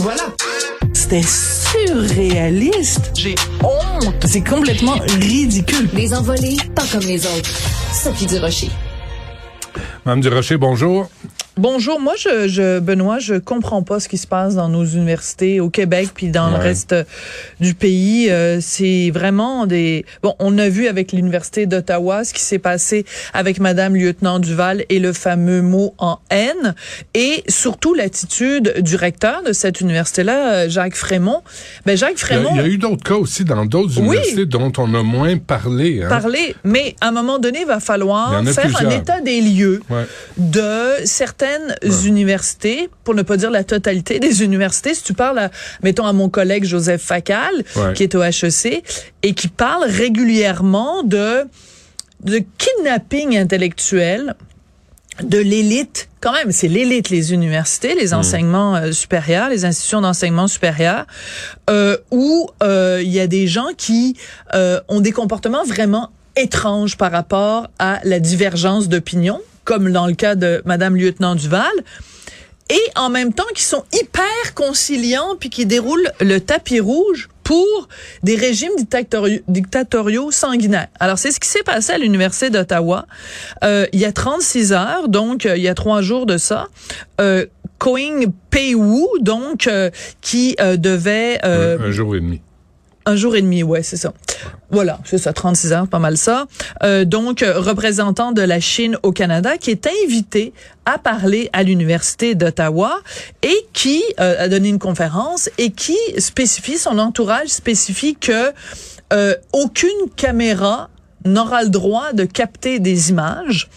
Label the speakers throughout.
Speaker 1: Voilà.
Speaker 2: C'était surréaliste.
Speaker 1: J'ai honte.
Speaker 2: C'est complètement ridicule.
Speaker 3: Les envolés, pas comme les autres. Sophie Durocher.
Speaker 4: Madame Durocher, bonjour.
Speaker 2: Bonjour, moi je, je Benoît, je comprends pas ce qui se passe dans nos universités au Québec puis dans le reste euh, du pays. Euh, c'est vraiment des bon, on a vu avec l'université d'Ottawa ce qui s'est passé avec Madame lieutenant Duval et le fameux mot en haine et surtout l'attitude du recteur de cette université-là, euh, Jacques Frémont. Ben Jacques
Speaker 4: Il y a,
Speaker 2: Frémont
Speaker 4: il y a eu d'autres cas aussi dans d'autres
Speaker 2: Oui.
Speaker 4: universités dont on a moins parlé. Hein?
Speaker 2: parler, mais à un moment donné, il va falloir faire un état des lieux
Speaker 4: Ouais.
Speaker 2: de certaines universités, pour ne pas dire la totalité des universités. Si tu parles, à, mettons, à mon collègue Joseph Facal,
Speaker 4: Ouais.
Speaker 2: qui est au HEC, et qui parle régulièrement de, de kidnapping intellectuel de l'élite, quand même, c'est l'élite, les universités, les enseignements euh, supérieurs, les institutions d'enseignement supérieur, euh, où euh, il y a des gens qui ont des comportements vraiment étranges par rapport à la divergence d'opinion, comme dans le cas de Madame lieutenant Duval, et en même temps qui sont hyper conciliants puis qui déroulent le tapis rouge pour des régimes dictatoriaux, dictatoriaux sanguinaires. Alors, c'est ce qui s'est passé à l'Université d'Ottawa euh, il y a 36 heures, donc euh, il y a trois jours de ça. Euh, Koing Pei-Wu, donc, euh, qui euh, devait... euh,
Speaker 4: un jour et demi.
Speaker 2: Un jour et demi, ouais, c'est ça. Voilà, c'est ça, 36 heures, pas mal ça. Euh, donc, représentant de la Chine au Canada, qui est invité à parler à l'Université d'Ottawa et qui euh, a donné une conférence et qui spécifie, son entourage spécifie que euh, aucune caméra n'aura le droit de capter des images.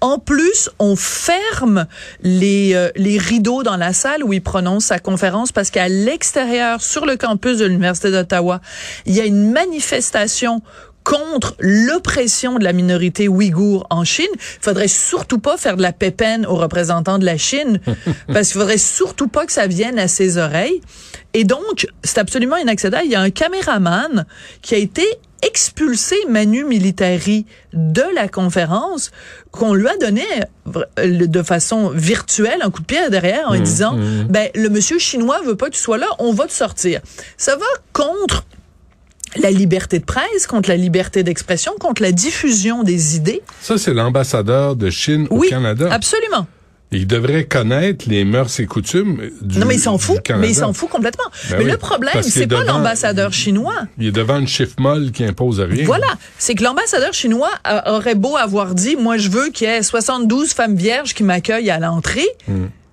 Speaker 2: En plus, on ferme les, euh, les rideaux dans la salle où il prononce sa conférence parce qu'à l'extérieur, sur le campus de l'Université d'Ottawa, il y a une manifestation contre l'oppression de la minorité ouïghour en Chine. Il faudrait surtout pas faire de la pépène aux représentants de la Chine parce qu'il faudrait surtout pas que ça vienne à ses oreilles. Et donc, c'est absolument inaccessible. Il y a un caméraman qui a été expulsé manu militari de la conférence qu'on lui a donné euh, de façon virtuelle un coup de pied derrière en lui disant ben le monsieur chinois veut pas que tu sois là on va te sortir ça va contre la liberté de presse, contre la liberté d'expression, contre la diffusion des idées.
Speaker 4: Ça, c'est l'ambassadeur de Chine
Speaker 2: Oui,
Speaker 4: au Canada.
Speaker 2: absolument.
Speaker 4: Il devrait connaître les mœurs et coutumes du
Speaker 2: non, mais il s'en fout. Mais il s'en fout complètement.
Speaker 4: Ben
Speaker 2: mais
Speaker 4: oui,
Speaker 2: le problème, c'est
Speaker 4: est
Speaker 2: pas l'ambassadeur chinois.
Speaker 4: Il est devant une chiffre molle qui impose rien.
Speaker 2: Voilà, c'est que l'ambassadeur chinois a- aurait beau avoir dit, moi je veux qu'il y ait 72 femmes vierges qui m'accueillent à l'entrée.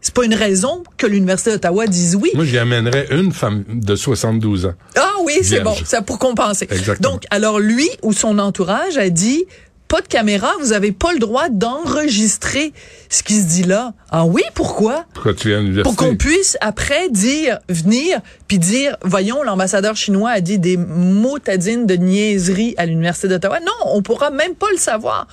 Speaker 2: C'est pas une raison que l'université d'Ottawa dise oui.
Speaker 4: Moi, j'y amènerais une femme de 72 ans.
Speaker 2: Ah oui, c'est bon, ça pour compenser.
Speaker 4: Exactement.
Speaker 2: Donc alors lui ou son entourage a dit pas de caméra, vous avez pas le droit d'enregistrer ce qui se dit là. Ah oui, pourquoi?
Speaker 4: Pourquoi tu viens à l'université?
Speaker 2: Pour qu'on puisse après dire venir puis dire voyons l'ambassadeur chinois a dit des motadines de niaiserie à l'université d'Ottawa. Non, on pourra même pas le savoir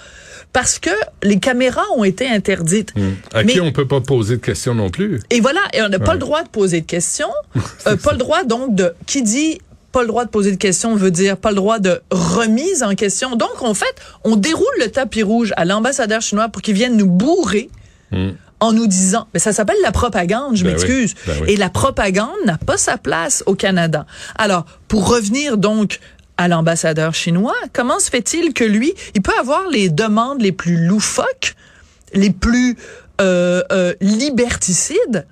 Speaker 2: parce que les caméras ont été interdites.
Speaker 4: À
Speaker 2: Mais-
Speaker 4: qui on peut pas poser de questions non plus?
Speaker 2: et voilà, et on n'a pas le droit de poser de questions. Euh, pas le droit donc de qui dit pas le droit de poser de questions veut dire pas le droit de remise en question. Donc en fait, on déroule le tapis rouge à l'ambassadeur chinois pour qu'il vienne nous bourrer en nous disant, mais ça s'appelle la propagande, je
Speaker 4: Ben
Speaker 2: m'excuse.
Speaker 4: oui, ben oui.
Speaker 2: Et la propagande n'a pas sa place au Canada. Alors, pour revenir donc à l'ambassadeur chinois, comment se fait-il que lui, il peut avoir les demandes les plus loufoques, les plus euh, euh, liberticides,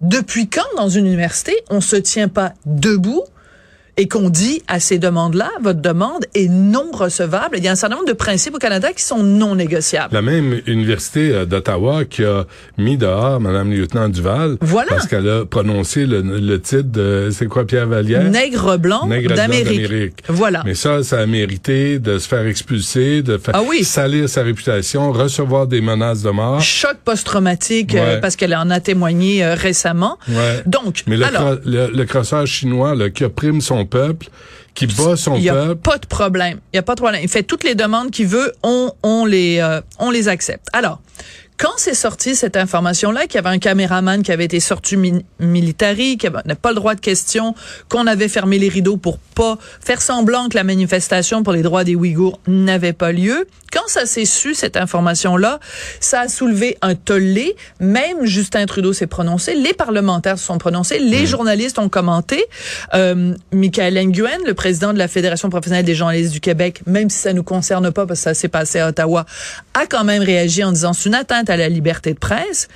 Speaker 2: depuis quand dans une université on se tient pas debout et qu'on dit à ces demandes-là, votre demande est non recevable. Il y a un certain nombre de principes au Canada qui sont non négociables.
Speaker 4: La même université euh, d'Ottawa qui a mis dehors Mme lieutenant Duval
Speaker 2: Voilà.
Speaker 4: parce qu'elle a prononcé le, le titre de c'est quoi Pierre Vallière?
Speaker 2: Nègre blanc d'Amérique. Voilà.
Speaker 4: Mais ça, ça a mérité de se faire expulser, de faire
Speaker 2: Ah oui.
Speaker 4: salir sa réputation, recevoir des menaces de mort.
Speaker 2: Choc post-traumatique euh, parce qu'elle en a témoigné euh, récemment.
Speaker 4: Ouais.
Speaker 2: Donc,
Speaker 4: Mais le,
Speaker 2: alors,
Speaker 4: le, le crosseur chinois là, qui opprime son peuple, qui bat son
Speaker 2: il y a
Speaker 4: peuple,
Speaker 2: pas de problème. Il y a pas de problème. Il fait toutes les demandes qu'il veut, on, on les, euh, on les accepte. Alors, Quand c'est sorti cette information-là, qu'il y avait un caméraman qui avait été sorti mi militari, qui n'a pas le droit de question, qu'on avait fermé les rideaux pour pas faire semblant que la manifestation pour les droits des Ouïghours n'avait pas lieu, quand ça s'est su, cette information-là, ça a soulevé un tollé. Même Justin Trudeau s'est prononcé, les parlementaires se sont prononcés, les mmh. journalistes ont commenté. Euh, Michael Nguyen, le président de la Fédération professionnelle des journalistes du Québec, même si ça nous concerne pas parce que ça s'est passé à Ottawa, a quand même réagi en disant c'est une atteinte à la liberté de presse.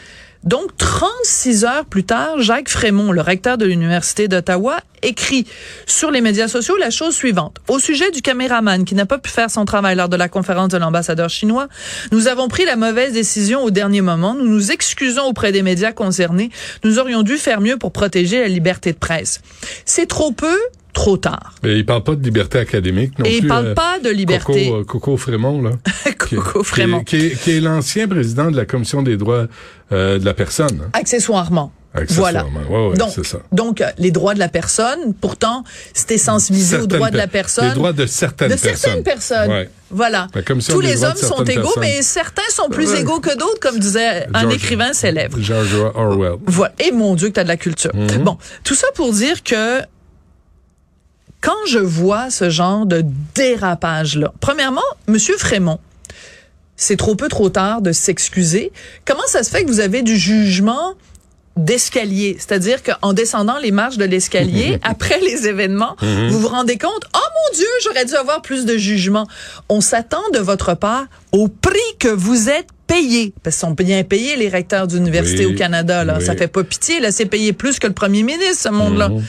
Speaker 2: Donc, 36 heures plus tard, Jacques Frémont, le recteur de l'Université d'Ottawa, écrit sur les médias sociaux la chose suivante. Au sujet du caméraman qui n'a pas pu faire son travail lors de la conférence de l'ambassadeur chinois, nous avons pris la mauvaise décision au dernier moment. Nous nous excusons auprès des médias concernés. Nous aurions dû faire mieux pour protéger la liberté de presse. C'est trop peu, trop tard.
Speaker 4: Mais il parle pas de liberté académique non
Speaker 2: Et
Speaker 4: plus.
Speaker 2: il parle euh, pas de liberté.
Speaker 4: Coco, euh, Coco Frémont, là.
Speaker 2: Coco qui, Frémont.
Speaker 4: Qui est, qui est, l'ancien président de la Commission des droits euh, de la personne. Hein.
Speaker 2: Accessoirement. Voilà.
Speaker 4: Ouais, ouais,
Speaker 2: donc,
Speaker 4: ça.
Speaker 2: donc euh, les droits de la personne, pourtant, c'était sensibilisé aux droits de la personne.
Speaker 4: Les droits de certaines personnes.
Speaker 2: De certaines personnes.
Speaker 4: Ouais.
Speaker 2: Voilà. Tous les hommes sont égaux, personnes. mais certains sont plus égaux que d'autres, comme disait un écrivain célèbre.
Speaker 4: George Orwell.
Speaker 2: Voilà. Et mon Dieu, que t'as de la culture. Mm -hmm. Bon, tout ça pour dire que quand je vois ce genre de dérapage-là, premièrement, Monsieur Frémont, c'est trop peu trop tard de s'excuser. Comment ça se fait que vous avez du jugement d'escalier, c'est-à-dire qu'en descendant les marches de l'escalier après les événements,
Speaker 4: Mhm.
Speaker 2: vous vous rendez compte, oh mon Dieu, j'aurais dû avoir plus de jugement. On s'attend de votre part au prix que vous êtes payé, parce qu'ils sont bien payés les recteurs d'université
Speaker 4: Oui,
Speaker 2: au Canada. Là,
Speaker 4: oui.
Speaker 2: ça fait pas pitié. Là, c'est payé plus que le premier ministre, ce monde-là.
Speaker 4: Mhm.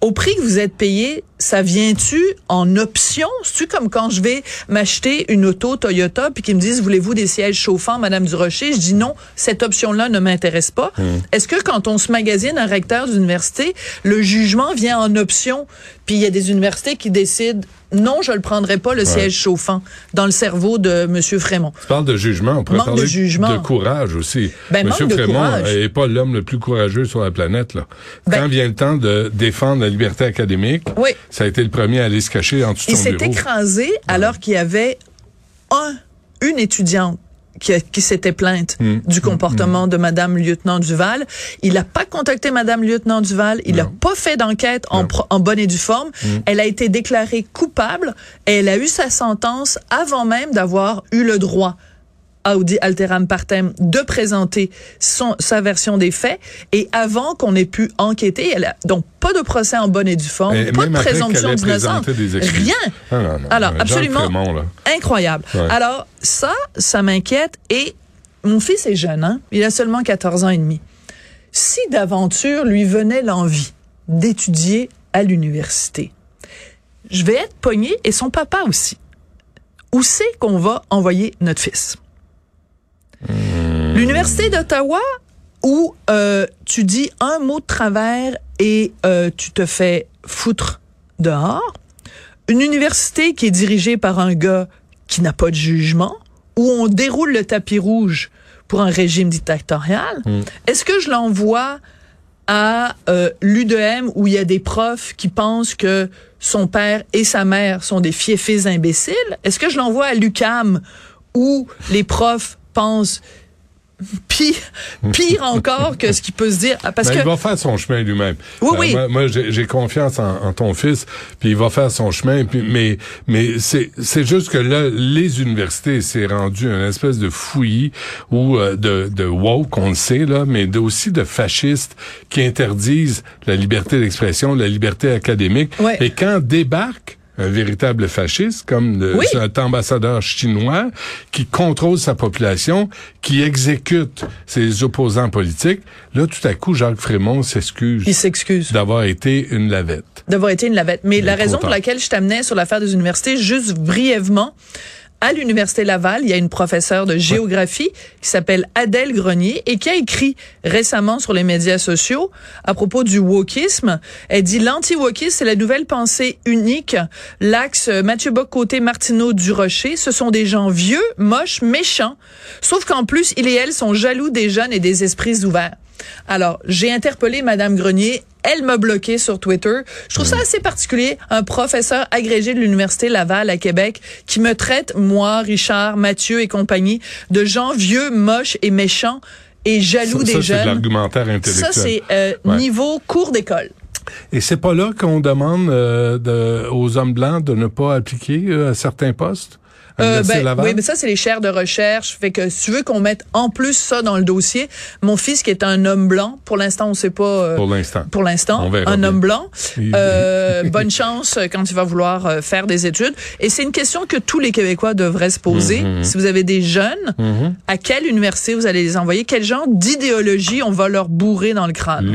Speaker 2: Au prix que vous êtes payé, ça vient-tu en option? C'est-tu comme quand je vais m'acheter une auto Toyota puis qu'ils me disent, voulez-vous des sièges chauffants, Madame Durocher? Je dis non, cette option-là ne m'intéresse pas. Est-ce que quand on se magasine un recteur d'université, le jugement vient en option puis il y a des universités qui décident, non, je le prendrai pas, le siège chauffant dans le cerveau de Monsieur Frémont.
Speaker 4: Tu parles de jugement, on pourrait
Speaker 2: Manque de
Speaker 4: parler
Speaker 2: jugement.
Speaker 4: courage aussi.
Speaker 2: Ben,
Speaker 4: Monsieur
Speaker 2: de
Speaker 4: Frémont n'est pas l'homme le plus courageux sur la planète. Là.
Speaker 2: Ben-
Speaker 4: Quand vient le temps de défendre la liberté académique,
Speaker 2: Oui.
Speaker 4: ça a été le premier à aller se cacher en dessous de
Speaker 2: Il
Speaker 4: son
Speaker 2: s'est
Speaker 4: bureau.
Speaker 2: écrasé alors qu'il y avait un, une étudiante qui, qui s'était plainte
Speaker 4: Mm.
Speaker 2: du comportement de Madame lieutenant Duval. Il n'a pas contacté Madame lieutenant Duval. Il n'a pas fait d'enquête.
Speaker 4: Mm.
Speaker 2: en bonne et due forme. Elle a été déclarée coupable et elle a eu sa sentence avant même d'avoir eu le droit Audi Alteram Partem de présenter son, sa version des faits et avant qu'on ait pu enquêter, elle a donc pas de procès en bonne et due forme,
Speaker 4: Et
Speaker 2: pas de présomption d'innocence, rien.
Speaker 4: Ah, non, non,
Speaker 2: Alors, absolument. Incroyable.
Speaker 4: Ouais.
Speaker 2: Alors, ça, ça m'inquiète. Et mon fils est jeune, hein? Il a seulement 14 ans et demi. Si d'aventure lui venait l'envie d'étudier à l'université, je vais être pogné et son papa aussi. Où c'est qu'on va envoyer notre fils? L'université d'Ottawa, où euh, tu dis un mot de travers et euh, tu te fais foutre dehors. Une université qui est dirigée par un gars qui n'a pas de jugement, où on déroule le tapis rouge pour un régime dictatorial. Est-ce que je l'envoie à euh, l'UDM où il y a des profs qui pensent que son père et sa mère sont des fiefés imbéciles? Est-ce que je l'envoie à l'UCAM où les profs pensent pire, pire encore que ce qui peut se dire? Parce
Speaker 4: Ben,
Speaker 2: que
Speaker 4: Il va faire son chemin lui-même.
Speaker 2: Oui,
Speaker 4: Euh,
Speaker 2: oui.
Speaker 4: Moi, moi, j'ai confiance en, en ton fils, puis il va faire son chemin. Puis, mais mais c'est c'est juste que là, les universités, c'est rendu une espèce de fouillis ou euh, de, de woke, on le sait, là, mais de- aussi de fascistes qui interdisent la liberté d'expression, la liberté académique.
Speaker 2: Ouais.
Speaker 4: Et quand débarque un véritable fasciste, comme le,
Speaker 2: Oui.
Speaker 4: cet ambassadeur chinois qui contrôle sa population, qui exécute ses opposants politiques, là, tout à coup, Jacques Frémont s'excuse
Speaker 2: il s'excuse.
Speaker 4: d'avoir été une lavette.
Speaker 2: d'avoir été une lavette. Mais
Speaker 4: Il
Speaker 2: la raison pour laquelle je t'amenais sur l'affaire des universités, juste brièvement, à l'Université Laval, il y a une professeure de géographie qui s'appelle Adèle Grenier et qui a écrit récemment sur les médias sociaux à propos du wokisme. Elle dit l'anti-wokisme, c'est la nouvelle pensée unique. L'axe Mathieu Bock côté Martineau du Rocher, ce sont des gens vieux, moches, méchants. Sauf qu'en plus, il et elle sont jaloux des jeunes et des esprits ouverts. Alors, j'ai interpellé Madame Grenier. Elle m'a bloqué sur Twitter. Je trouve ça assez particulier. Un professeur agrégé de l'Université Laval à Québec qui me traite, moi, Richard, Mathieu et compagnie, de gens vieux, moches et méchants et jaloux
Speaker 4: Ça,
Speaker 2: des
Speaker 4: ça, c'est de
Speaker 2: jeunes.
Speaker 4: l'argumentaire intellectuel.
Speaker 2: Ça, c'est euh,
Speaker 4: Ouais.
Speaker 2: niveau cours d'école.
Speaker 4: Et c'est pas là qu'on demande euh, de, aux hommes blancs de ne pas appliquer euh, à certains postes?
Speaker 2: Euh, ben, oui, mais ça, c'est les chaires de recherche. Fait que si tu veux qu'on mette en plus ça dans le dossier, mon fils qui est un homme blanc, pour l'instant, on sait pas. euh,
Speaker 4: Pour l'instant.
Speaker 2: pour l'instant, un
Speaker 4: bien.
Speaker 2: homme blanc. Euh, bonne chance quand il va vouloir euh, faire des études. Et c'est une question que tous les Québécois devraient se poser.
Speaker 4: Mm-hmm.
Speaker 2: Si vous avez des jeunes, à quelle université vous allez les envoyer? Quel genre d'idéologie on va leur bourrer dans le crâne?